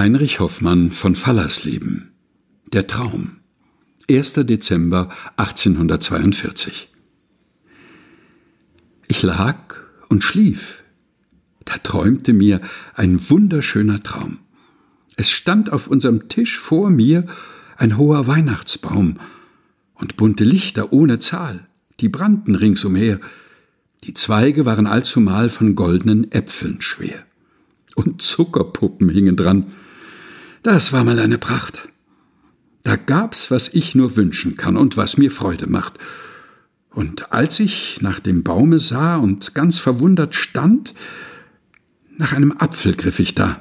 Heinrich Hoffmann von Fallersleben Der Traum 1. Dezember 1842 Ich lag und schlief. Da träumte mir ein wunderschöner Traum. Es stand auf unserem Tisch vor mir ein hoher Weihnachtsbaum und bunte Lichter ohne Zahl, die brannten ringsumher. Die Zweige waren allzumal von goldenen Äpfeln schwer und Zuckerpuppen hingen dran. Das war mal eine Pracht. Da gab's, was ich nur wünschen kann und was mir Freude macht. Und als ich nach dem Baume sah und ganz verwundert stand, nach einem Apfel griff ich da.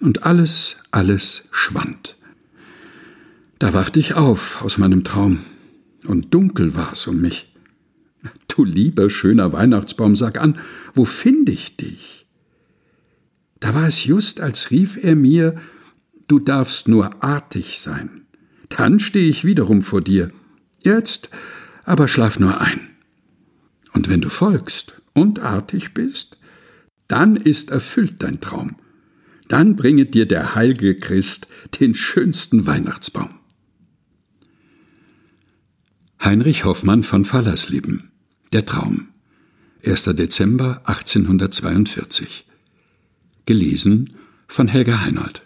Und alles, alles schwand. Da wachte ich auf aus meinem Traum, und dunkel war's um mich. Du lieber schöner Weihnachtsbaum, sag an, wo find ich dich? Da war es just, als rief er mir, du darfst nur artig sein. Dann stehe ich wiederum vor dir. Jetzt aber schlaf nur ein. Und wenn du folgst und artig bist, dann ist erfüllt dein Traum. Dann bringet dir der heilige Christ den schönsten Weihnachtsbaum. Heinrich Hoffmann von Fallersleben Der Traum 1. Dezember 1842 Gelesen von Helga Heinold.